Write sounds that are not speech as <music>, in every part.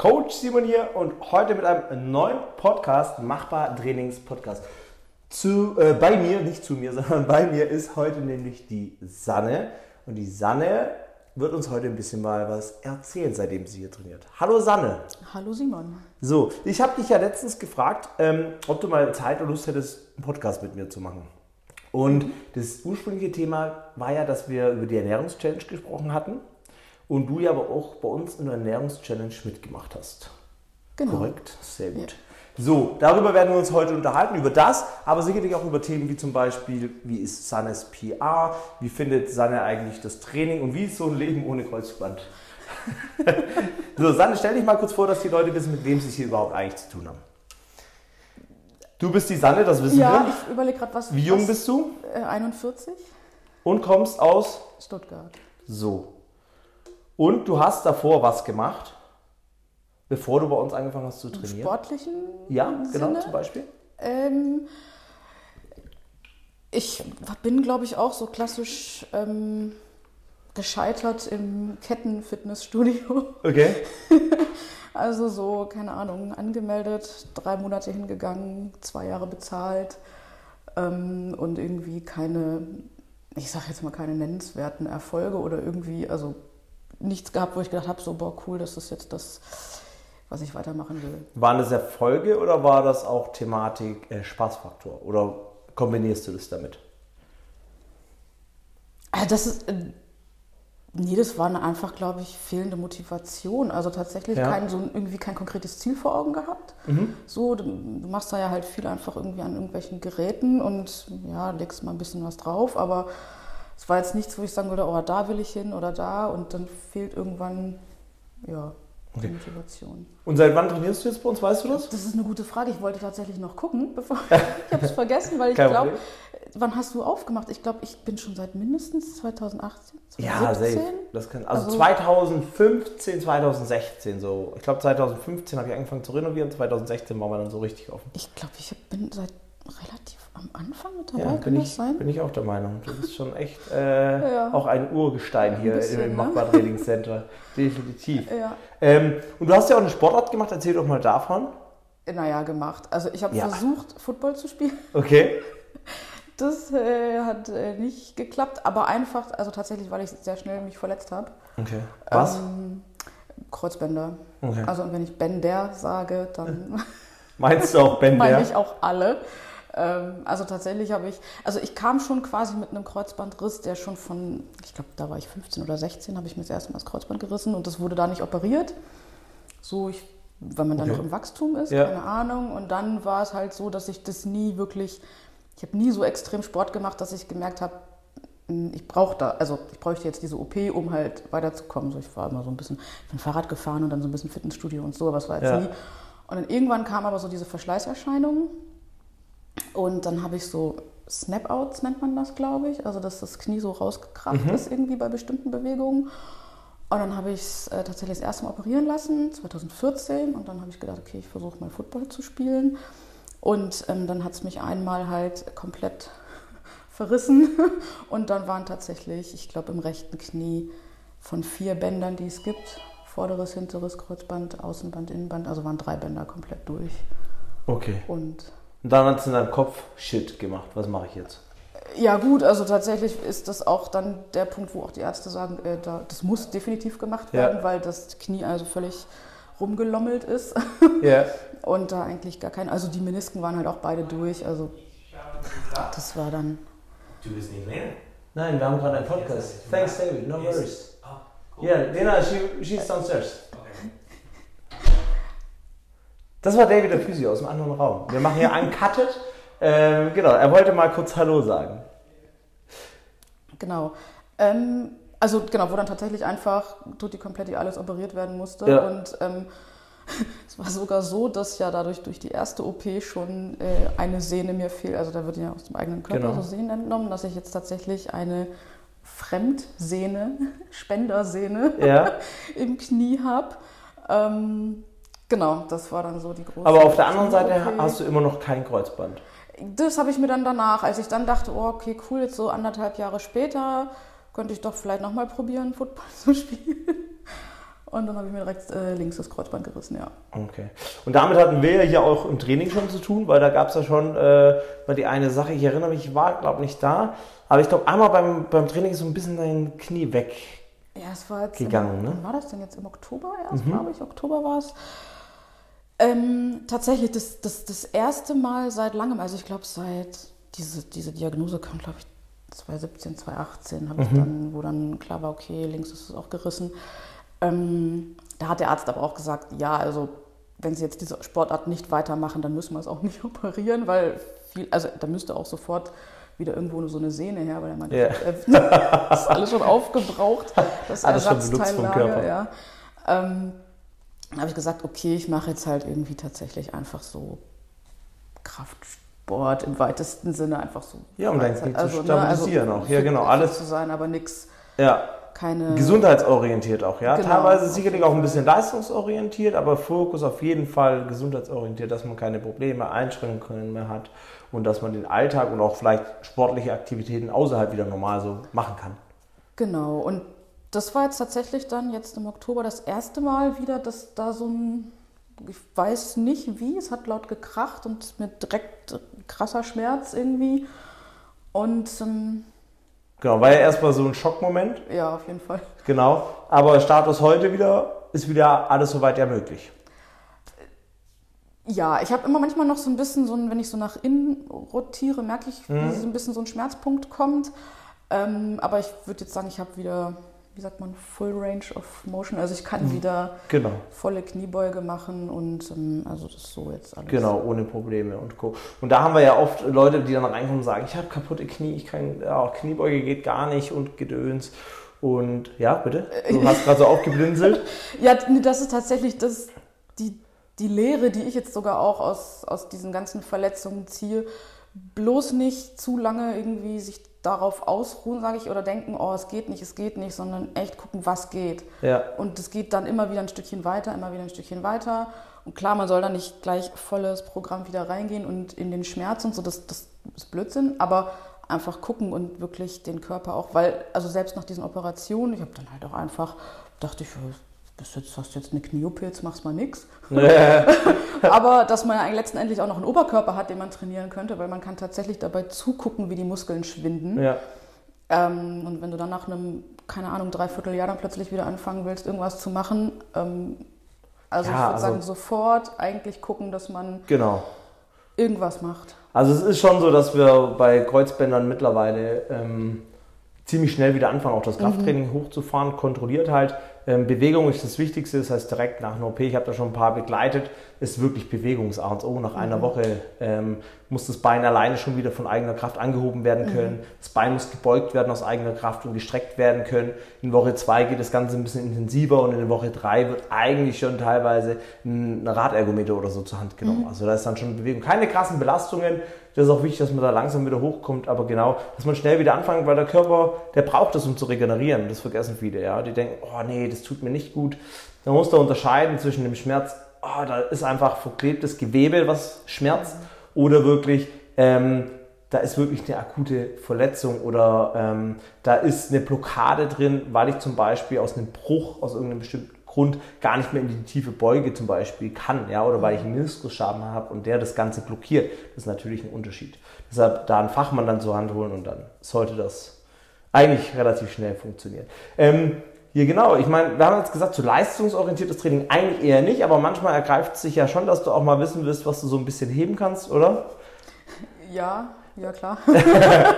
Coach Simon hier und heute mit einem neuen Podcast, Machbar Trainings Podcast. Zu, äh, bei mir, nicht zu mir, <laughs> sondern bei mir ist heute nämlich die Sanne. Und die Sanne wird uns heute ein bisschen mal was erzählen, seitdem sie hier trainiert. Hallo Sanne. Hallo Simon. So, ich habe dich ja letztens gefragt, ähm, ob du mal Zeit und Lust hättest, einen Podcast mit mir zu machen. Und das ursprüngliche Thema war ja, dass wir über die Ernährungschallenge gesprochen hatten und du ja aber auch bei uns in der Ernährungschallenge mitgemacht hast. Genau. Korrekt? Sehr gut. So, darüber werden wir uns heute unterhalten, über das, aber sicherlich auch über Themen wie zum Beispiel, wie ist Sannes PR, wie findet Sanne eigentlich das Training und wie ist so ein Leben ohne Kreuzband? <laughs> so, Sanne, stell dich mal kurz vor, dass die Leute wissen, mit wem sie es hier überhaupt eigentlich zu tun haben. Du bist die Sanne, das wissen Ja, wir. ich überlege gerade, was. Wie jung was, bist du? Äh, 41, Und kommst aus Stuttgart. so. Und du hast davor was gemacht, bevor du bei uns angefangen hast zu Im trainieren? sportlichen Ja, genau, Sinne. zum Beispiel. Ähm, ich bin, glaube ich, auch so klassisch ähm, gescheitert im Kettenfitnessstudio. Okay. <laughs> Also so, keine Ahnung, angemeldet, drei Monate hingegangen, zwei Jahre bezahlt ähm, und irgendwie keine, ich sage jetzt mal keine nennenswerten Erfolge oder irgendwie, also nichts gehabt, wo ich gedacht habe, so, boah, cool, das ist jetzt das, was ich weitermachen will. Waren das Erfolge oder war das auch Thematik äh, Spaßfaktor? Oder kombinierst du das damit? Ah, Das ist, äh, nee, das war eine einfach, glaube ich, fehlende Motivation. Also tatsächlich Ja. kein, so ein- irgendwie kein konkretes Ziel vor Augen gehabt. So, du, du machst da ja halt viel einfach irgendwie an irgendwelchen Geräten und ja, legst mal ein bisschen was drauf, aber es war jetzt nichts, wo ich sagen würde, oh, da will ich hin oder da und dann fehlt irgendwann, ja, die Okay. Motivation. Und seit wann trainierst du jetzt bei uns, weißt du das? Das ist eine gute Frage. Ich wollte tatsächlich noch gucken, <laughs> bevor ich habe es vergessen, weil <laughs> ich glaube, wann hast du aufgemacht? Ich glaube, ich bin schon seit mindestens 2018, Ja, 2017. safe. Das kann, also, Also- 2015, 2016 so. Ich glaube 2015 habe ich angefangen zu renovieren, 2016 waren wir dann so richtig offen. Ich glaube, ich bin seit relativ am Anfang mit dabei, Ja, bin ich, sein? bin ich auch der Meinung. Du bist schon echt äh, <laughs> Ja. auch ein Urgestein Ein hier bisschen, im ne? Machbar Training Center. <laughs> Definitiv. Ja. Ähm, und du hast ja auch eine Sportart gemacht, erzähl doch mal davon. Naja, gemacht. Also ich habe Ja. versucht, Football zu spielen. <laughs> Okay. Das äh, hat äh, nicht geklappt, aber einfach, also tatsächlich, weil ich sehr schnell mich verletzt habe. Okay. Was? Ähm, Kreuzbänder. Okay. Also und wenn ich Bender sage, dann Meinst du auch Ben meine ich auch alle. Ähm, also tatsächlich habe ich, also ich kam schon quasi mit einem Kreuzbandriss, der schon von, ich glaube, da war ich 15 oder 16, habe ich mir das erste Mal das Kreuzband gerissen und das wurde da nicht operiert. So, ich, weil man dann Okay. noch im Wachstum ist, Ja. keine Ahnung. Und dann war es halt so, dass ich das nie wirklich, ich habe nie so extrem Sport gemacht, dass ich gemerkt habe, mh, ich brauche da, also ich bräuchte jetzt diese OP, um halt weiterzukommen. So, ich war immer so ein bisschen, ich bin Fahrrad gefahren und dann so ein bisschen Fitnessstudio und so, aber es war jetzt Ja. nie. Und dann irgendwann kam aber so diese Verschleißerscheinungen und dann habe ich so Snap-Outs, nennt man das, glaube ich. Also, dass das Knie so rausgekracht Mhm. ist irgendwie bei bestimmten Bewegungen. Und dann habe ich es äh, tatsächlich das erste Mal operieren lassen, 2014. Und dann habe ich gedacht, okay, ich versuche mal Football zu spielen. Und ähm, dann hat es mich einmal halt komplett <laughs> verrissen. <laughs> Und dann waren tatsächlich, ich glaube, im rechten Knie von vier Bändern, die es gibt, vorderes, hinteres Kreuzband, Außenband, Innenband, also waren drei Bänder komplett durch. Okay. Und Und dann hat es in deinem Kopf Shit gemacht. Was mache ich jetzt? Ja gut, also tatsächlich ist das auch dann der Punkt, wo auch die Ärzte sagen, äh, da, das muss definitiv gemacht Ja. werden, weil das Knie also völlig rumgelommelt ist <laughs> Ja. und da eigentlich gar kein, also die Menisken waren halt auch beide durch, also das war dann, Du bist nicht mehr? Nein, wir haben gerade einen Podcast. Thanks, David. No worries. Yeah, Lena, she, she's downstairs. Okay. Das war David der Physio aus dem anderen Raum. Wir machen hier Uncutted. Ähm, genau, er wollte mal kurz Hallo sagen. genau. Ähm, also genau, wo dann tatsächlich einfach tutti kompletti alles operiert werden musste Ja. und ähm, <laughs> es war sogar so, dass ja dadurch durch die erste OP schon äh, eine Sehne mir fehlt, also da wird ja aus dem eigenen Körper Genau. so Sehnen entnommen, dass ich jetzt tatsächlich eine Fremdsehne, <laughs> Spendersehne Ja. <laughs> im Knie habe. Ähm, genau, das war dann so die große. Aber auf der anderen Seite OP. hast du immer noch kein Kreuzband. Das habe ich mir dann danach, als ich dann dachte, oh, okay, cool, jetzt so anderthalb Jahre später könnte ich doch vielleicht nochmal probieren, Football <laughs> zu spielen. Und dann habe ich mir direkt äh, links das Kreuzband gerissen, ja. Okay. Und damit hatten wir ja hier auch im Training schon zu tun, weil da gab es ja schon äh, mal die eine Sache, ich erinnere mich, ich war, glaube nicht da, aber ich glaube, einmal beim, beim Training ist so ein bisschen dein Knie weg. Ja, es war jetzt. Gegangen, im, ne? Wann war das denn jetzt? Im Oktober erst, glaube ich. Oktober war es. Ähm, tatsächlich, das, das, das erste Mal seit langem, also ich glaube, seit diese, diese Diagnose kam, glaube ich, 2017, 2018, habe ich dann, wo dann klar war, okay, links ist es auch gerissen. Ähm, da hat der Arzt aber auch gesagt, ja, also wenn Sie jetzt diese Sportart nicht weitermachen, dann müssen wir es auch <laughs> nicht operieren, weil viel, also da müsste auch sofort wieder irgendwo so eine Sehne her, weil er meinte, äh, <laughs> das ist alles schon aufgebraucht, <laughs> das Alles Ersatzteillage, Körper. ja. Ähm, habe ich gesagt, okay, ich mache jetzt halt irgendwie tatsächlich einfach so Kraftsport im weitesten Sinne, einfach so. Ja, um dein. Knie zu stabilisieren auch. Ja, genau, alles- zu sein, aber nichts, Ja, keine. gesundheitsorientiert auch, ja. Genau, Teilweise sicherlich auch ein bisschen leistungsorientiert, aber Fokus auf jeden Fall gesundheitsorientiert, dass man keine Probleme, Einschränkungen mehr hat und dass man den Alltag und auch vielleicht sportliche Aktivitäten außerhalb wieder normal so machen kann. Genau, und das war jetzt tatsächlich dann jetzt im Oktober das erste Mal wieder, dass da so ein, ich weiß nicht wie, es hat laut gekracht und mit direkt krasser Schmerz irgendwie. Und ähm, Genau, war ja erstmal so ein Schockmoment, ja, auf jeden Fall. genau. Aber Status heute wieder ist wieder alles soweit ja möglich. Ja, ich habe immer manchmal noch so ein bisschen, so ein, wenn ich so nach innen rotiere, merke ich, Mhm. wie so ein bisschen so ein Schmerzpunkt kommt. Ähm, aber ich würde jetzt sagen, ich habe wieder, wie sagt man, Full Range of Motion. Also ich kann Mhm. wieder Genau. volle Kniebeuge machen und ähm, also das ist so jetzt alles. Genau, ohne Probleme und Co. Und da haben wir ja oft Leute, die dann reinkommen und sagen, ich habe kaputte Knie, ich kann, ja, Kniebeuge geht gar nicht und Gedöns. Und ja, bitte? Du <laughs> hast gerade so aufgeblinzelt. <laughs> Ja, das ist tatsächlich das, die, die Lehre, die ich jetzt sogar auch aus, aus diesen ganzen Verletzungen ziehe. Bloß nicht zu lange irgendwie sich darauf ausruhen, sage ich, oder denken, oh, es geht nicht, es geht nicht, sondern echt gucken, was geht. Ja, Und es geht dann immer wieder ein Stückchen weiter, immer wieder ein Stückchen weiter. Und klar, man soll da nicht gleich volles Programm wieder reingehen und in den Schmerz und so, das, das ist Blödsinn, aber einfach gucken und wirklich den Körper auch, weil, also selbst nach diesen Operationen, ich habe dann halt auch einfach, dachte ich, bist jetzt, hast jetzt eine Knie-OP, jetzt machst mal nix. <laughs> Aber dass man ja letztendlich auch noch einen Oberkörper hat, den man trainieren könnte, weil man kann tatsächlich dabei zugucken, wie die Muskeln schwinden. ja, Ähm, und wenn du dann nach einem, keine Ahnung, dreiviertel Jahr dann plötzlich wieder anfangen willst, irgendwas zu machen, ähm, also Ja, ich würde also- sagen, sofort eigentlich gucken, dass man genau. irgendwas macht. Also es ist schon so, dass wir bei Kreuzbändern mittlerweile ähm, ziemlich schnell wieder anfangen, auch das Krafttraining hochzufahren, kontrolliert halt. Ähm, Bewegung ist das Wichtigste, das heißt direkt nach einer OP, ich habe da schon ein paar begleitet, ist wirklich Bewegungsart. und O. Nach einer Woche ähm, muss das Bein alleine schon wieder von eigener Kraft angehoben werden können. Das Bein muss gebeugt werden aus eigener Kraft und gestreckt werden können. In Woche 2 geht das Ganze ein bisschen intensiver und in Woche 3 wird eigentlich schon teilweise ein Radergometer oder so zur Hand genommen. Also da ist dann schon Bewegung. Keine krassen Belastungen. Das ist auch wichtig, dass man da langsam wieder hochkommt, aber genau, dass man schnell wieder anfängt, weil der Körper, der braucht das, um zu regenerieren. Das vergessen viele, ja. Die denken, oh nee, das tut mir nicht gut. Man muss da unterscheiden zwischen dem Schmerz, oh, da ist einfach verklebtes Gewebe, was schmerzt, oder wirklich, ähm, da ist wirklich eine akute Verletzung oder ähm, da ist eine Blockade drin, weil ich zum Beispiel aus einem Bruch, aus irgendeinem bestimmten Grund gar nicht mehr in die tiefe Beuge zum Beispiel kann, ja, oder weil ich einen Meniskusschaden habe und der das Ganze blockiert. Das ist natürlich ein Unterschied. Deshalb da einen Fachmann dann zur Hand holen und dann sollte das eigentlich relativ schnell funktionieren. Ähm, hier genau, ich meine, wir haben jetzt gesagt, so leistungsorientiertes Training eigentlich eher nicht, aber manchmal ergreift es sich ja schon, dass du auch mal wissen willst, was du so ein bisschen heben kannst, oder? Ja, ja klar. <laughs> <laughs>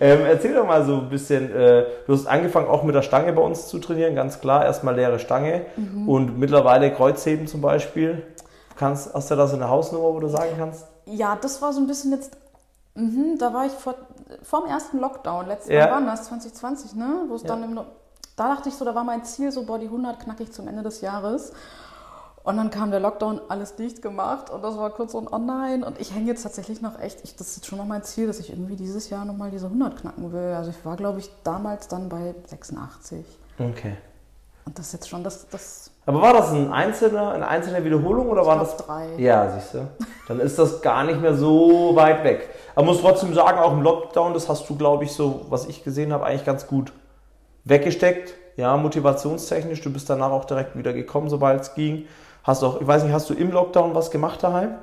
Ähm, erzähl doch mal so ein bisschen, äh, du hast angefangen auch mit der Stange bei uns zu trainieren, ganz klar, erstmal leere Stange und mittlerweile Kreuzheben zum Beispiel. Kannst, hast du da so eine Hausnummer, wo du sagen kannst? Ja, das war so ein bisschen jetzt, mhm, da war ich vor, vor dem ersten Lockdown, letztes Ja. Jahr war das, 2020, ne? Wo es Ja. dann im, da dachte ich so, da war mein Ziel, so boah, die 100 knacke ich zum Ende des Jahres. Und dann kam der Lockdown, alles dicht gemacht und das war kurz und online. Und ich hänge jetzt tatsächlich noch echt, ich, das ist jetzt schon noch mein Ziel, dass ich irgendwie dieses Jahr nochmal diese 100 knacken will. Also ich war, glaube ich, damals dann bei 86. Okay. Und das ist jetzt schon das, das Aber war das ein einzelner, eine einzelne Wiederholung oder waren das 3. Ja, siehst du. Dann ist das gar nicht mehr so weit weg. Aber muss trotzdem sagen, auch im Lockdown, das hast du, glaube ich, so, was ich gesehen habe, eigentlich ganz gut weggesteckt. ja, motivationstechnisch. Du bist danach auch direkt wieder gekommen, sobald es ging. Hast auch, ich weiß nicht, hast du im Lockdown was gemacht daheim?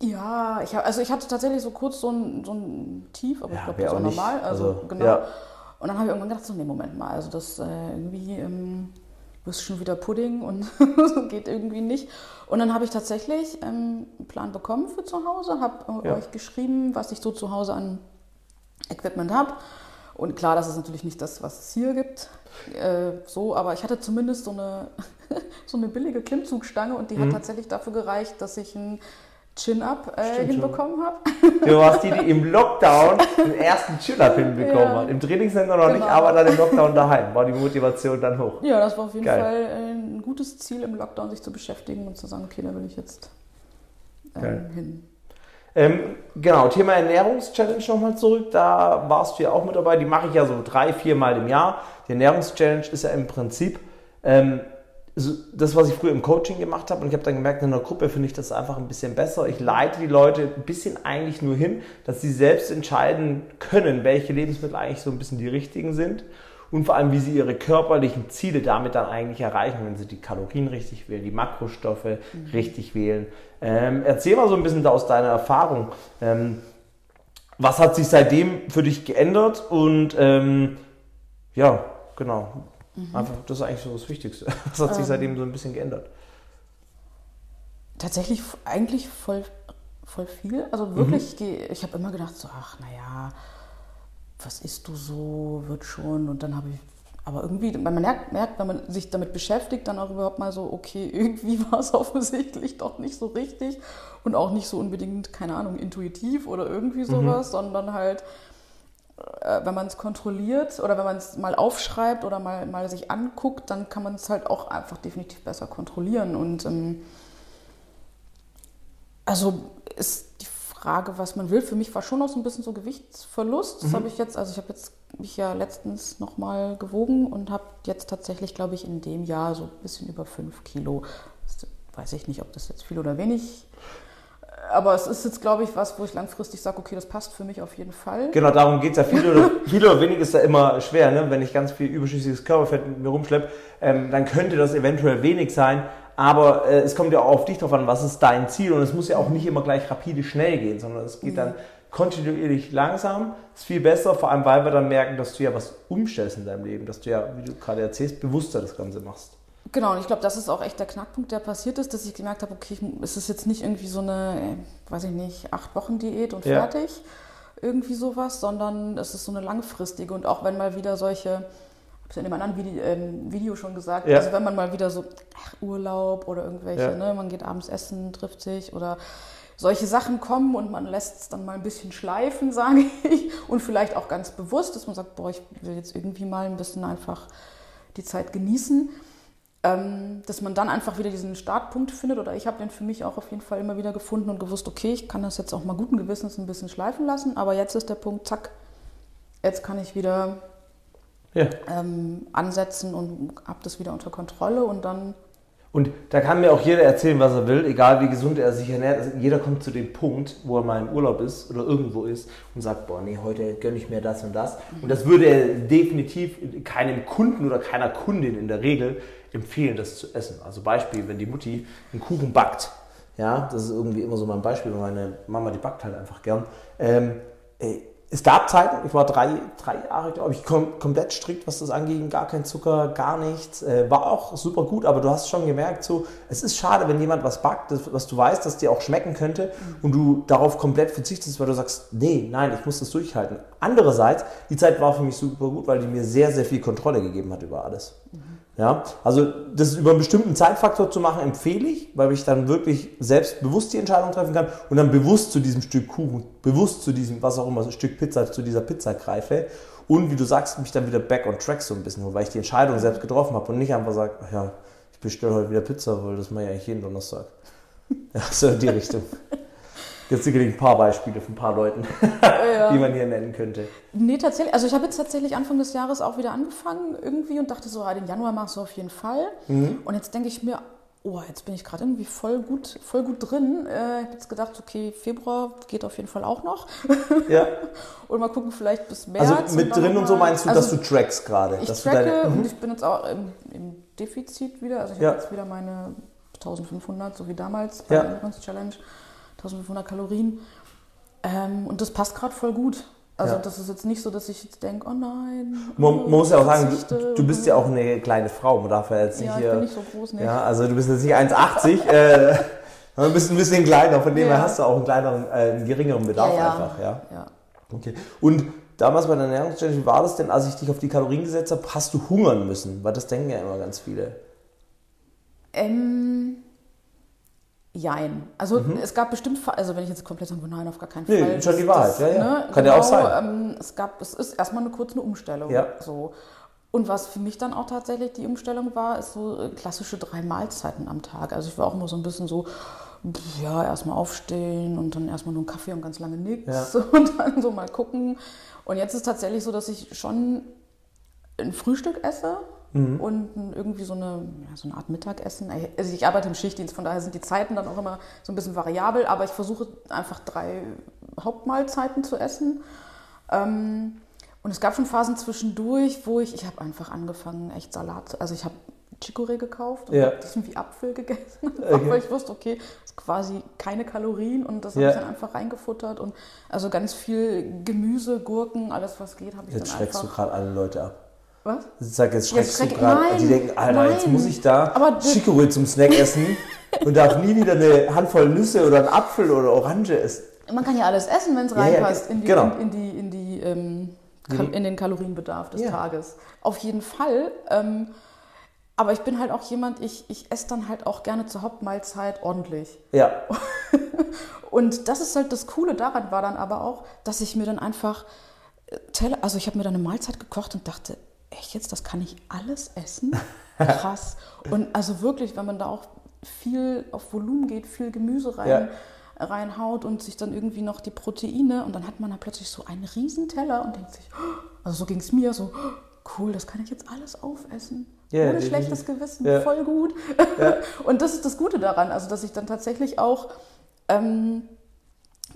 Ja, ich hab, also ich hatte tatsächlich so kurz so ein, so ein Tief, aber Ja, ich glaube, das nicht- normal. Also, also, genau. ja. Und dann habe ich irgendwann gedacht, so, nee, Moment mal, also das äh, irgendwie ähm, wirst schon wieder Pudding und <laughs> geht irgendwie nicht. Und dann habe ich tatsächlich ähm, einen Plan bekommen für zu Hause, habe äh, Ja. euch geschrieben, was ich so zu Hause an Equipment habe. Und klar, das ist natürlich nicht das, was es hier gibt. Äh, so, aber ich hatte zumindest so eine, <laughs> so eine billige Klimmzugstange und die Mhm. hat tatsächlich dafür gereicht, dass ich einen Chin-Up äh, hinbekommen habe. <laughs> Du warst die, die im Lockdown den ersten Chill-Up <laughs> hinbekommen Ja. hat. Im Trainingscenter noch nicht, Genau. aber dann im Lockdown daheim. War die Motivation dann hoch. Ja, das war auf jeden Geil. Fall äh, ein gutes Ziel im Lockdown, sich zu beschäftigen und zu sagen, okay, da will ich jetzt ähm, hin. Ähm, genau, Thema Ernährungschallenge nochmal zurück. Da warst du ja auch mit dabei. Die mache ich ja so drei, vier Mal im Jahr. Die Ernährungschallenge ist ja im Prinzip ähm, so das, was ich früher im Coaching gemacht habe. Und ich habe dann gemerkt, in einer Gruppe finde ich das einfach ein bisschen besser. Ich leite die Leute ein bisschen eigentlich nur hin, dass sie selbst entscheiden können, welche Lebensmittel eigentlich so ein bisschen die richtigen sind. Und vor allem, wie sie ihre körperlichen Ziele damit dann eigentlich erreichen, wenn sie die Kalorien richtig wählen, die Makrostoffe richtig wählen. Ähm, erzähl mal so ein bisschen da aus deiner Erfahrung. Ähm, was hat sich seitdem für dich geändert? Und ähm, ja, genau. Einfach, das ist eigentlich so das Wichtigste. <laughs> Was hat sich Ähm. seitdem so ein bisschen geändert? Tatsächlich eigentlich voll, voll viel. Also wirklich, geh- ich habe immer gedacht, so, ach, naja, was isst du so, wird schon. Und dann habe ich, aber irgendwie, man merkt, merkt, wenn man sich damit beschäftigt, dann auch überhaupt mal so, okay, <laughs> irgendwie war es offensichtlich doch nicht so richtig und auch nicht so unbedingt, keine Ahnung, intuitiv oder irgendwie sowas, sondern halt, äh, wenn man es kontrolliert oder wenn man es mal aufschreibt oder mal, mal sich anguckt, dann kann man es halt auch einfach definitiv besser kontrollieren. Und ähm, also ist die Frage, was man will. Für mich war schon noch so ein bisschen so Gewichtsverlust. Das habe ich jetzt, also ich habe jetzt mich ja letztens nochmal gewogen und habe jetzt tatsächlich, glaube ich, in dem Jahr so ein bisschen über fünf Kilo. Das weiß ich nicht, ob das jetzt viel oder wenig. Aber es ist jetzt, glaube ich, was, wo ich langfristig sage, okay, das passt für mich auf jeden Fall. Genau, darum geht es ja. Viel oder, <laughs> viel oder wenig ist ja immer schwer, ne? wenn ich ganz viel überschüssiges Körperfett mit mir rumschleppe, ähm, dann könnte das eventuell wenig sein. Aber äh, es kommt ja auch auf dich drauf an, was ist dein Ziel. Und es muss ja auch nicht immer gleich rapide schnell gehen, sondern es geht dann kontinuierlich langsam. Ist viel besser, vor allem weil wir dann merken, dass du ja was umstellst in deinem Leben, dass du ja, wie du gerade erzählst, bewusster das Ganze machst. Genau, und ich glaube, das ist auch echt der Knackpunkt, der passiert ist, dass ich gemerkt habe, okay, es ist jetzt nicht irgendwie so eine, äh, weiß ich nicht, acht Wochen Diät und Ja. fertig, irgendwie sowas, sondern es ist so eine langfristige und auch wenn mal wieder solche, habe in einem anderen Video, ähm, Video schon gesagt, Ja. also wenn man mal wieder so ach, Urlaub oder irgendwelche, Ja. ne, man geht abends essen, trifft sich oder solche Sachen kommen und man lässt es dann mal ein bisschen schleifen, <laughs> sage ich, und vielleicht auch ganz bewusst, dass man sagt, boah, ich will jetzt irgendwie mal ein bisschen einfach die Zeit genießen ähm, dass man dann einfach wieder diesen Startpunkt findet. Oder ich habe den für mich auch auf jeden Fall immer wieder gefunden und gewusst, okay, ich kann das jetzt auch mal guten Gewissens ein bisschen schleifen lassen. Aber jetzt ist der Punkt, zack, jetzt kann ich wieder Ja. ähm, ansetzen und habe das wieder unter Kontrolle und dann Und da kann mir auch jeder erzählen, was er will, egal wie gesund er sich ernährt. Also jeder kommt zu dem Punkt, wo er mal im Urlaub ist oder irgendwo ist und sagt, boah, nee, heute gönne ich mir das und das. Und das würde er definitiv keinem Kunden oder keiner Kundin in der Regel empfehlen, das zu essen. Also Beispiel, wenn die Mutti einen Kuchen backt, ja, das ist irgendwie immer so mein Beispiel, weil meine Mama, die backt halt einfach gern. Ähm, ey, es gab Zeiten, ich war drei, drei Jahre, glaube ich, kom komplett strikt, was das anging, gar kein Zucker, gar nichts. Äh, war auch super gut, aber du hast schon gemerkt, so, es ist schade, wenn jemand was backt, das, was du weißt, dass dir auch schmecken könnte und du darauf komplett verzichtest, weil du sagst, nee, nein, ich muss das durchhalten. Andererseits, die Zeit war für mich super gut, weil die mir sehr, sehr viel Kontrolle gegeben hat über alles. Ja, also das über einen bestimmten Zeitfaktor zu machen, empfehle ich, weil ich dann wirklich selbstbewusst die Entscheidung treffen kann und dann bewusst zu diesem Stück Kuchen, bewusst zu diesem, was auch immer, Stück Pizza, zu dieser Pizza greife und wie du sagst, mich dann wieder back on track so ein bisschen hole, weil ich die Entscheidung selbst getroffen habe und nicht einfach sage, ach ja, ich bestelle heute wieder Pizza, weil das mache ich eigentlich jeden Donnerstag. <laughs> Ja, so in die Richtung. <laughs> Jetzt sicherlich ein paar Beispiele von ein paar Leuten, <laughs> die man hier nennen könnte. Nee, tatsächlich. Also ich habe jetzt tatsächlich Anfang des Jahres auch wieder angefangen irgendwie und dachte so, ah, den Januar machst du auf jeden Fall. Und jetzt denke ich mir, oh, jetzt bin ich gerade irgendwie voll gut, voll gut drin. Äh, ich habe jetzt gedacht, okay, Februar geht auf jeden Fall auch noch. Ja. <laughs> und mal gucken, vielleicht bis März. Also mit drin und so meinst du, also dass du trackst gerade? Ich tracke und mhm. ich bin jetzt auch im, im Defizit wieder. Also ich Ja. habe jetzt wieder meine 1500, so wie damals bei Ja. der Ernährungs-Challenge. 1500 Kalorien. Ähm, und das passt gerade voll gut. Also Ja. das ist jetzt nicht so, dass ich jetzt denke, oh nein. Man, oh, man muss ja auch sagen, du, du bist ja auch eine kleine Frau. Man darf ja jetzt nicht Ja, ich hier. bin nicht so groß, ne? Ja, also du bist jetzt nicht 1,80. äh, <laughs> du bist ein bisschen kleiner. Von dem her Ja. hast du auch einen kleineren, äh, einen geringeren Bedarf Ja, ja. einfach. Ja. ja. Okay. Und damals bei der Ernährungschallenge, wie war das denn, als ich dich auf die Kalorien gesetzt habe, hast du hungern müssen? Weil das denken ja immer ganz viele. Ähm, jein. Also es gab bestimmt, also wenn ich jetzt komplett sage, nein, auf gar keinen Mhm. Nee, Fall. schon die Wahrheit, das, ja, ja. Ne, Kann ja auch sein. Ähm, es gab, es ist erstmal eine kurze Umstellung. Ja. So. Und was für mich dann auch tatsächlich die Umstellung war, ist so äh, klassische drei Mahlzeiten am Tag. Also ich war auch immer so ein bisschen so, ja, erstmal aufstehen und dann erstmal nur einen Kaffee und ganz lange nichts <laughs> und dann so mal gucken. Und jetzt ist tatsächlich so, dass ich schon ein Frühstück esse Mhm. und irgendwie so eine, ja, so eine Art Mittagessen. Also ich arbeite im Schichtdienst, von daher sind die Zeiten dann auch immer so ein bisschen variabel, aber ich versuche einfach drei Hauptmahlzeiten zu essen. Ähm, und es gab schon Phasen zwischendurch, wo ich, ich habe einfach angefangen, echt Salat, zu- also ich habe Chicorée gekauft und Ja. hab diesen wie Apfel gegessen, <laughs> Okay. weil ich wusste, okay, das ist quasi keine Kalorien und das habe Ja. ich dann einfach reingefuttert und also ganz viel Gemüse, Gurken, alles was geht, habe ich Jetzt dann schreckst du einfach. gerade alle Leute ab. Was? Sag, jetzt schreckst schreck- du gerade. Die denken, Alter, jetzt nein. muss ich da Chicorée zum Snack essen <laughs> und darf nie wieder eine Handvoll Nüsse oder einen Apfel oder Orange essen. Man kann ja alles essen, wenn es Ja, ja, reinpasst in, die, in, in die, in, die, ähm, Kal- in den Kalorienbedarf des Ja. Tages. Auf jeden Fall. Ähm, aber ich bin halt auch jemand, ich, ich esse dann halt auch gerne zur Hauptmahlzeit ordentlich. Ja, <laughs> Und das ist halt das Coole daran war dann aber auch, dass ich mir dann einfach äh, Teller, also ich habe mir dann eine Mahlzeit gekocht und dachte, echt jetzt, das kann ich alles essen? <laughs> Krass. und also wirklich, wenn man da auch viel auf Volumen geht, viel Gemüse rein, Ja. reinhaut und sich dann irgendwie noch die Proteine und dann hat man da plötzlich so einen riesen Teller und denkt sich, <gasps> also so ging es mir so, "Oh, <gasps> cool, das kann ich jetzt alles aufessen. Ja, Ohne schlechtes Gewissen, Ja. voll gut. <laughs> und das ist das Gute daran, also dass ich dann tatsächlich auch ähm,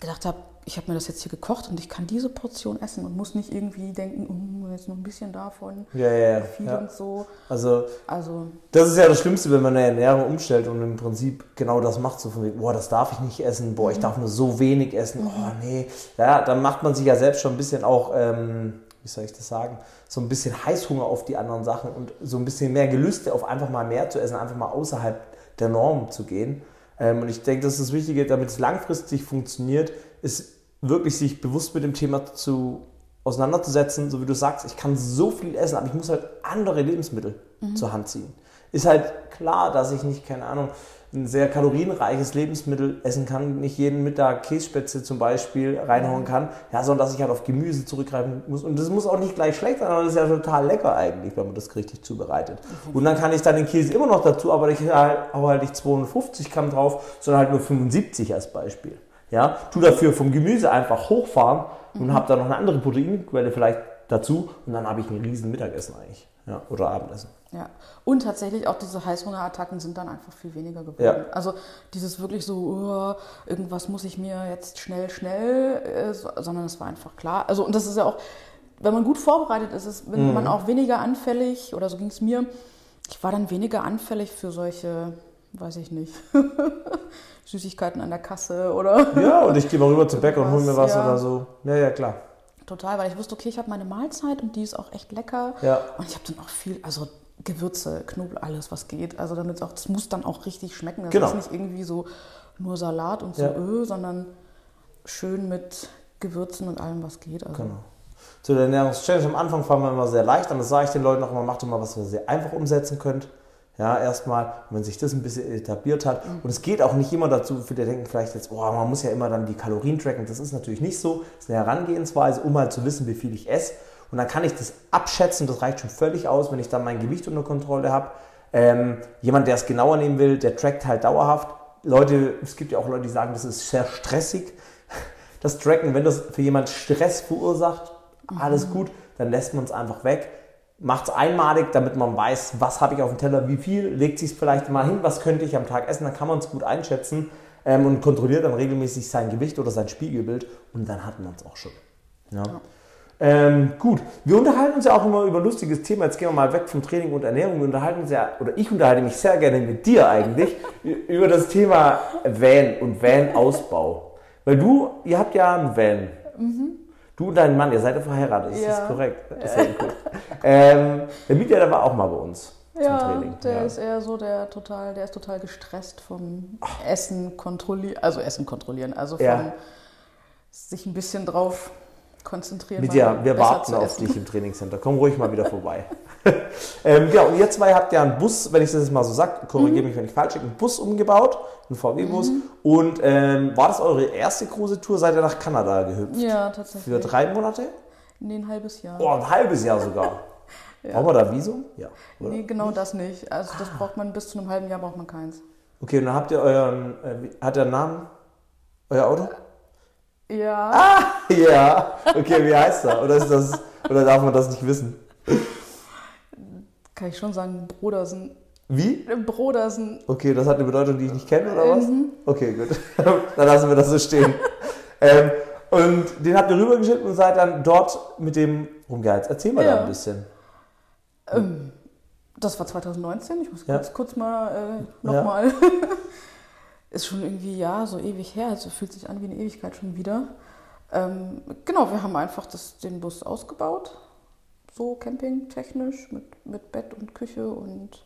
gedacht habe, ich habe mir das jetzt hier gekocht und ich kann diese Portion essen und muss nicht irgendwie denken, oh, jetzt noch ein bisschen davon, ja, ja. viel ja. und so. Also, Also das ist ja das Schlimmste, wenn man eine Ernährung umstellt und im Prinzip genau das macht. So von wegen, boah, das darf ich nicht essen, boah, ich darf nur so wenig essen, oh nee. Ja, dann macht man sich ja selbst schon ein bisschen auch, ähm, wie soll ich das sagen, so ein bisschen Heißhunger auf die anderen Sachen und so ein bisschen mehr Gelüste auf einfach mal mehr zu essen, einfach mal außerhalb der Norm zu gehen. Ähm, und ich denke, das ist das Wichtige, damit es langfristig funktioniert, ist wirklich sich bewusst mit dem Thema zu auseinanderzusetzen, so wie du sagst, ich kann so viel essen, aber ich muss halt andere Lebensmittel zur Hand ziehen. Ist halt klar, dass ich nicht, keine Ahnung, ein sehr kalorienreiches Lebensmittel essen kann, nicht jeden Mittag Kässpätzle zum Beispiel reinhauen kann, ja, sondern dass ich halt auf Gemüse zurückgreifen muss. Und das muss auch nicht gleich schlecht sein, aber das ist ja total lecker eigentlich, wenn man das richtig zubereitet. Und dann kann ich dann den Käse immer noch dazu, aber ich hau halt nicht 250 Gramm drauf, sondern halt nur 75 als Beispiel. Ja, tu dafür vom Gemüse einfach hochfahren und habe dann noch eine andere Proteinquelle vielleicht dazu und dann habe ich ein riesen Mittagessen eigentlich. Ja, oder Abendessen. Ja, und tatsächlich auch diese Heißhungerattacken sind dann einfach viel weniger geworden. Ja. Also dieses wirklich so, oh, irgendwas muss ich mir jetzt schnell, schnell, äh, so, sondern es war einfach klar. Also und das ist ja auch, wenn man gut vorbereitet ist, ist wenn man auch weniger anfällig, oder so ging es mir, ich war dann weniger anfällig für solche, weiß ich nicht, <laughs> Süßigkeiten an der Kasse oder Ja, und ich gehe mal rüber zum Bäcker und hole mir was Ja. oder so. Ja, ja, klar. total, weil ich wusste, okay, ich habe meine Mahlzeit und die ist auch echt lecker. Ja. Und ich habe dann auch viel, also Gewürze, Knoblauch, alles, was geht. Also damit auch, das muss dann auch richtig schmecken. Das Genau. ist nicht irgendwie so nur Salat und so Ja. Öl, sondern schön mit Gewürzen und allem, was geht. Also, Genau. Zu der Ernährungschallenge am Anfang fangen wir immer sehr leicht an. Das sage ich den Leuten auch immer, macht immer was, was ihr einfach umsetzen könnt. Ja, erstmal, wenn sich das ein bisschen etabliert hat. Und es geht auch nicht immer dazu, viele denken vielleicht jetzt, oh, man muss ja immer dann die Kalorien tracken. Das ist natürlich nicht so. Das ist eine Herangehensweise, um halt zu wissen, wie viel ich esse. Und dann kann ich das abschätzen, das reicht schon völlig aus, wenn ich dann mein Gewicht unter Kontrolle habe. Ähm, jemand, der es genauer nehmen will, der trackt halt dauerhaft. Leute, es gibt ja auch Leute, die sagen, das ist sehr stressig. Das Tracken, wenn das für jemand Stress verursacht, alles gut, dann lässt man es einfach weg. Macht es einmalig, damit man weiß, was habe ich auf dem Teller, wie viel, legt sich es vielleicht mal hin, was könnte ich am Tag essen, dann kann man es gut einschätzen ähm, und kontrolliert dann regelmäßig sein Gewicht oder sein Spiegelbild und dann hat man es auch schon. Ja. ja. Ähm, gut, wir unterhalten uns ja auch immer über ein lustiges Thema. Jetzt gehen wir mal weg vom Training und Ernährung. Wir unterhalten uns ja, oder ich unterhalte mich sehr gerne mit dir eigentlich, <laughs> über das Thema Van und Van-Ausbau. Weil du, ihr habt ja einen Van. Mhm. Du und dein Mann, ihr seid ja verheiratet, ist ja. das korrekt? Sehr gut. ähm, der Mieter, der war auch mal bei uns. Ja, Training. der ja. ist eher so der total, der ist total gestresst vom Ach. Essen kontrollieren, also Essen kontrollieren, also vom ja. sich ein bisschen drauf konzentrieren. Lydia, wir warten auf dich im Trainingscenter. Komm ruhig mal wieder vorbei. <laughs> ähm, genau, und ihr zwei habt ja einen Bus, wenn ich das jetzt mal so sage, korrigiere mhm. mich, wenn ich falsch bin, einen Bus umgebaut, einen VW-Bus. Mhm. Und ähm, war das eure erste große Tour? Seid ihr nach Kanada gehüpft? Ja, tatsächlich. Für drei Monate? Nee, ein halbes Jahr. Oh, ein halbes Jahr sogar. <laughs> ja. Braucht man da Visum? Ja. Oder? Nee, genau das nicht. Also das braucht man bis zu einem halben Jahr braucht man keins. Okay, und dann habt ihr euren, äh, hat der einen Namen? Euer Auto? Ja. Ah, ja. Okay, wie heißt er? Oder, ist das, oder darf man das nicht wissen? Kann ich schon sagen, Brodersen. Wie? Brodersen. Okay, das hat eine Bedeutung, die ich nicht kenne, oder was? Mhm. Okay, gut. <laughs> dann lassen wir das so stehen. ähm, und den habt ihr rübergeschickt und seid dann dort mit dem rumgeheizt. Erzähl mal ja. da ein bisschen. Ähm, das war 2019. Ich muss kurz, ja. kurz mal äh, nochmal. Ja. <laughs> ist schon irgendwie, ja, so ewig her. Also fühlt sich an wie eine Ewigkeit schon wieder. Ähm, genau, wir haben einfach das, den Bus ausgebaut. So campingtechnisch mit, mit Bett und Küche und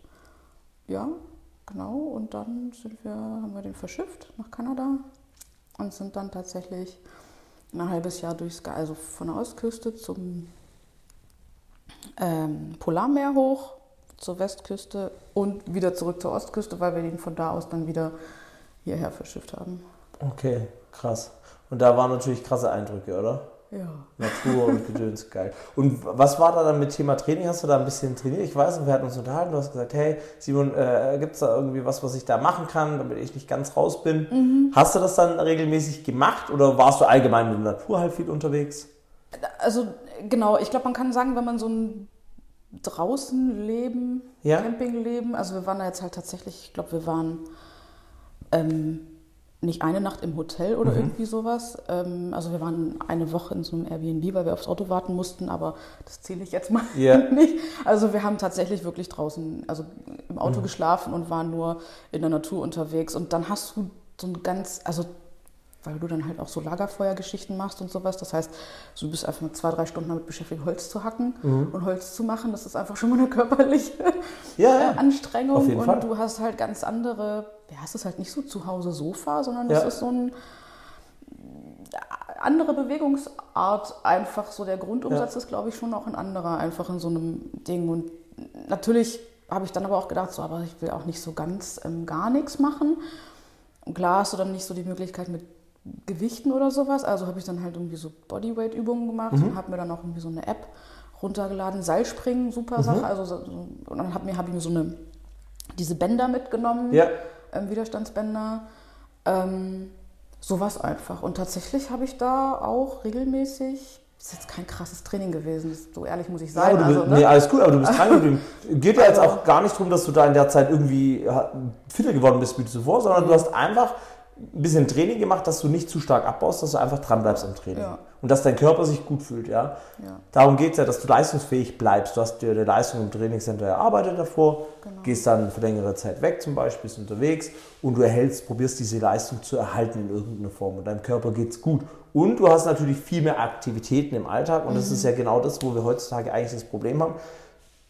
ja, genau. Und dann sind wir, haben wir den verschifft nach Kanada und sind dann tatsächlich ein halbes Jahr durchs, also von der Ostküste zum ähm, Polarmeer hoch, zur Westküste und wieder zurück zur Ostküste, weil wir ihn von da aus dann wieder hierher verschifft haben. Okay, krass. Und da waren natürlich krasse Eindrücke, oder? Ja. Natur und Gedöns, <laughs> geil. Und was war da dann mit Thema Training? Hast du da ein bisschen trainiert? Ich weiß, wir hatten uns unterhalten, du hast gesagt, hey, Simon, äh, gibt es da irgendwie was, was ich da machen kann, damit ich nicht ganz raus bin? Mhm. Hast du das dann regelmäßig gemacht oder warst du allgemein in der Natur halt viel unterwegs? Also genau, ich glaube, man kann sagen, wenn man so ein draußen leben, ja? Campingleben, also wir waren da jetzt halt tatsächlich, ich glaube, wir waren ähm, nicht eine Nacht im Hotel oder mhm. irgendwie sowas. Ähm, also wir waren eine Woche in so einem Airbnb, weil wir aufs Auto warten mussten, aber das zähle ich jetzt mal yeah. <laughs> nicht. Also wir haben tatsächlich wirklich draußen, also im Auto mhm. geschlafen und waren nur in der Natur unterwegs. Und dann hast du so ein ganz, also weil du dann halt auch so Lagerfeuergeschichten machst und sowas. Das heißt, du bist einfach mal zwei, drei Stunden damit beschäftigt, Holz zu hacken mhm. und Holz zu machen. Das ist einfach schon mal eine körperliche <laughs> ja, ja. Anstrengung. Und Fall. du hast halt ganz andere, ja, es ist halt nicht so zu Hause Sofa, sondern es ist so ein andere Bewegungsart einfach so der Grundumsatz ist glaube ich schon auch ein anderer einfach in so einem Ding und natürlich habe ich dann aber auch gedacht so aber ich will auch nicht so ganz ähm, gar nichts machen und klar hast du dann nicht so die Möglichkeit mit Gewichten oder sowas. Also habe ich dann halt irgendwie so Bodyweight-Übungen gemacht mhm. und habe mir dann auch irgendwie so eine App runtergeladen. Seilspringen, super mhm. Sache. Also, und dann habe hab ich mir so eine, diese Bänder mitgenommen, ja. ähm, Widerstandsbänder. Ähm, sowas einfach. Und tatsächlich habe ich da auch regelmäßig das ist jetzt kein krasses Training gewesen, so ehrlich muss ich sagen. Ja, also, ne? Nee, alles gut, aber du bist dran <laughs> Geht ja jetzt also auch gar nicht darum, dass du da in der Zeit irgendwie fitter geworden bist wie zuvor, sondern du hast einfach ein bisschen Training gemacht, dass du nicht zu stark abbaust, dass du einfach dran bleibst im Training. Ja. Und dass dein Körper sich gut fühlt, ja. ja. Darum geht es ja, dass du leistungsfähig bleibst. Du hast dir eine Leistung im Trainingscenter erarbeitet davor, genau. gehst dann für längere Zeit weg zum Beispiel, bist unterwegs und du erhältst, probierst diese Leistung zu erhalten in irgendeiner Form. Und deinem Körper geht es gut. Und du hast natürlich viel mehr Aktivitäten im Alltag und mhm. das ist ja genau das, wo wir heutzutage eigentlich das Problem haben.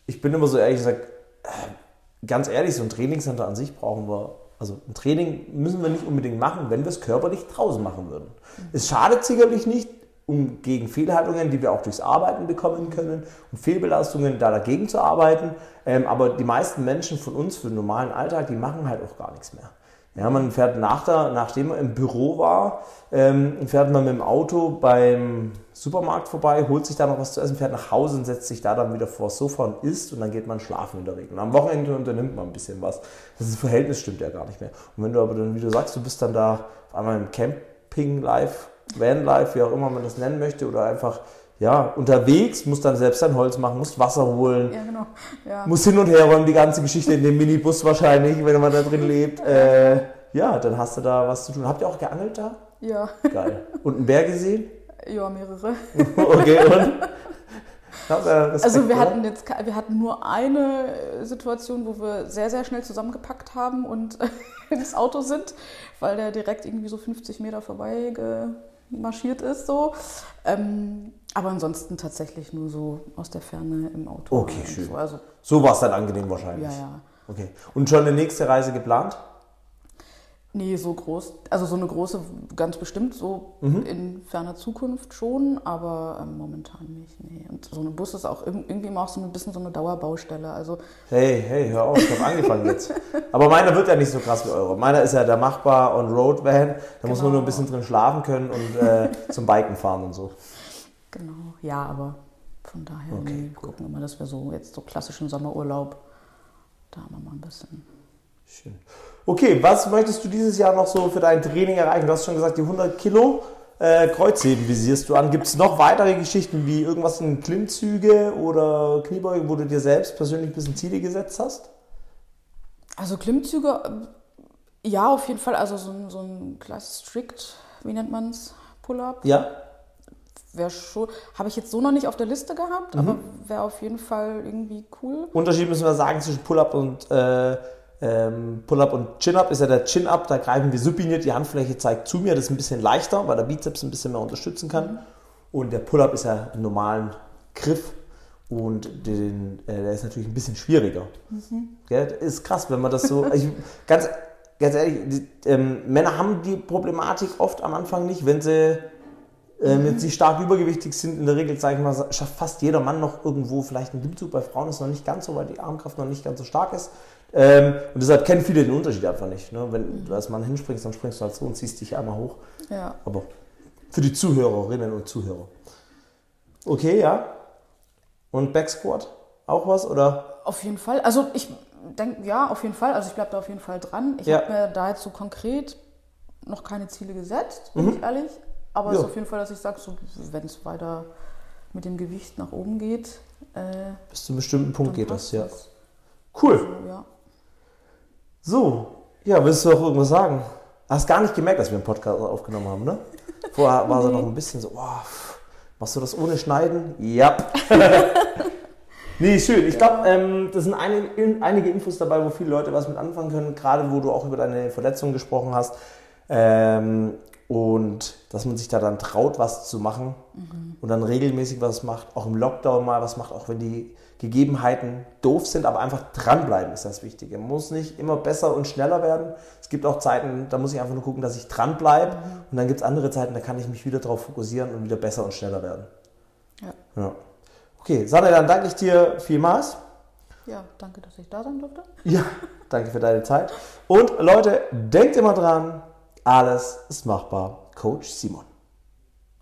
Ich bin immer so ehrlich gesagt, äh, ganz ehrlich, so ein Trainingscenter an sich brauchen wir also ein Training müssen wir nicht unbedingt machen, wenn wir es körperlich draußen machen würden. Es schadet sicherlich nicht, um gegen Fehlhaltungen, die wir auch durchs Arbeiten bekommen können, um Fehlbelastungen da dagegen zu arbeiten. Ähm, aber die meisten Menschen von uns für den normalen Alltag, die machen halt auch gar nichts mehr. Ja, man fährt nach der, nachdem man im Büro war, ähm, fährt man mit dem Auto beim Supermarkt vorbei, holt sich da noch was zu essen, fährt nach Hause und setzt sich da dann wieder vor das Sofa und isst und dann geht man schlafen in der Regel. Und am Wochenende unternimmt man ein bisschen was. Das Verhältnis stimmt ja gar nicht mehr. Und wenn du aber dann, wie du sagst, du bist dann da auf einmal im Camping live, Van life, wie auch immer man das nennen möchte, oder einfach ja, unterwegs, musst dann selbst dein Holz machen, musst Wasser holen, Ja, genau. Ja. musst hin und her räumen, die ganze Geschichte in dem Minibus wahrscheinlich, wenn man da drin lebt. <laughs> Äh, ja, dann hast du da was zu tun. Habt ihr auch geangelt da? ja. Geil. Und einen Bär gesehen? <laughs> ja, mehrere. <laughs> Okay, und? Respekt Also wir hatten jetzt wir hatten nur eine Situation, wo wir sehr, sehr schnell zusammengepackt haben und ins Auto sind, weil der direkt irgendwie so 50 Meter vorbei marschiert ist. So. Ähm, aber ansonsten tatsächlich nur so aus der Ferne im Auto. Okay, schön. So. Also, So war es dann angenehm wahrscheinlich. ja, ja. Okay. Und schon eine nächste Reise geplant? Nee, so groß. Also so eine große, ganz bestimmt, so Mhm. in ferner Zukunft schon, aber ähm, momentan nicht. Nee. Und so ein Bus ist auch irg- irgendwie immer auch so ein bisschen so eine Dauerbaustelle. Also Hey, hey, hör auf, ich habe angefangen jetzt. <laughs> Aber meiner wird ja nicht so krass wie eure. Meiner ist ja der machbar On-Road-Van. Da muss man Genau. nur ein bisschen drin schlafen können und äh, zum Biken fahren und so. Genau, ja, aber von daher Okay, nee, gucken wir mal, dass wir so jetzt so klassischen Sommerurlaub, da haben wir mal ein bisschen. Schön. Okay, was möchtest du dieses Jahr noch so für dein Training erreichen? Du hast schon gesagt, die 100 Kilo äh, Kreuzheben visierst du an. Gibt es noch weitere Geschichten wie irgendwas in Klimmzüge oder Kniebeugen, wo du dir selbst persönlich ein bisschen Ziele gesetzt hast? Also Klimmzüge, ähm, ja, auf jeden Fall, also so ein, so ein Class Strict, wie nennt man es, Pull-Up, Ja? Wäre schon, habe ich jetzt so noch nicht auf der Liste gehabt, aber wäre auf jeden Fall irgendwie cool. Unterschied müssen wir sagen zwischen Pull-Up und äh, ähm, Pull-Up und Chin-Up ist ja der Chin-Up, da greifen wir supiniert, die Handfläche zeigt zu mir, das ist ein bisschen leichter, weil der Bizeps ein bisschen mehr unterstützen kann. Und der Pull-Up ist ja im normalen Griff und den, äh, der ist natürlich ein bisschen schwieriger. Gell? Das ist krass, wenn man das so. Ich, ganz, ganz ehrlich, die, ähm, Männer haben die Problematik oft am Anfang nicht, wenn sie ähm, jetzt nicht stark übergewichtig sind. In der Regel, sage ich mal, schafft fast jeder Mann noch irgendwo vielleicht einen Klimmzug. Bei Frauen ist es noch nicht ganz so, weil die Armkraft noch nicht ganz so stark ist. Ähm, und deshalb kennen viele den Unterschied einfach nicht. Ne? Wenn du als Mann hinspringst, dann springst du halt so und ziehst dich einmal hoch. Ja. Aber für die Zuhörerinnen und Zuhörer. Okay, ja. Und Backsquat? Auch was? Oder? Auf jeden Fall. Also ich denke, ja, auf jeden Fall. Also ich bleibe da auf jeden Fall dran. Ich Ja. habe mir da jetzt so konkret noch keine Ziele gesetzt, bin ich ehrlich. Aber es. Ja. ist auf jeden Fall, dass ich sage, so, wenn es weiter mit dem Gewicht nach oben geht, äh, Bis zu einem bestimmten Punkt geht das, ja. das. Cool. So, ja. So, ja, willst du auch irgendwas sagen? Hast gar nicht gemerkt, dass wir einen Podcast aufgenommen haben, ne? Vorher war sie <laughs> noch ein bisschen so, wow, machst du das ohne Schneiden? Ja. <laughs> nee, schön. Ich glaube, ähm, das sind einige, in, einige Infos dabei, wo viele Leute was mit anfangen können, gerade wo du auch über deine Verletzung gesprochen hast. Ähm, und dass man sich da dann traut, was zu machen und dann regelmäßig was macht, auch im Lockdown mal was macht, auch wenn die Gegebenheiten doof sind, aber einfach dranbleiben ist das Wichtige. Man muss nicht immer besser und schneller werden. Es gibt auch Zeiten, da muss ich einfach nur gucken, dass ich dranbleibe und dann gibt es andere Zeiten, da kann ich mich wieder darauf fokussieren und wieder besser und schneller werden. Ja. Ja. Okay, Sanne, dann danke ich dir vielmals. ja, danke, dass ich da sein durfte. Ja, danke für deine Zeit. Und Leute, denkt immer dran, alles ist machbar. Coach Simon.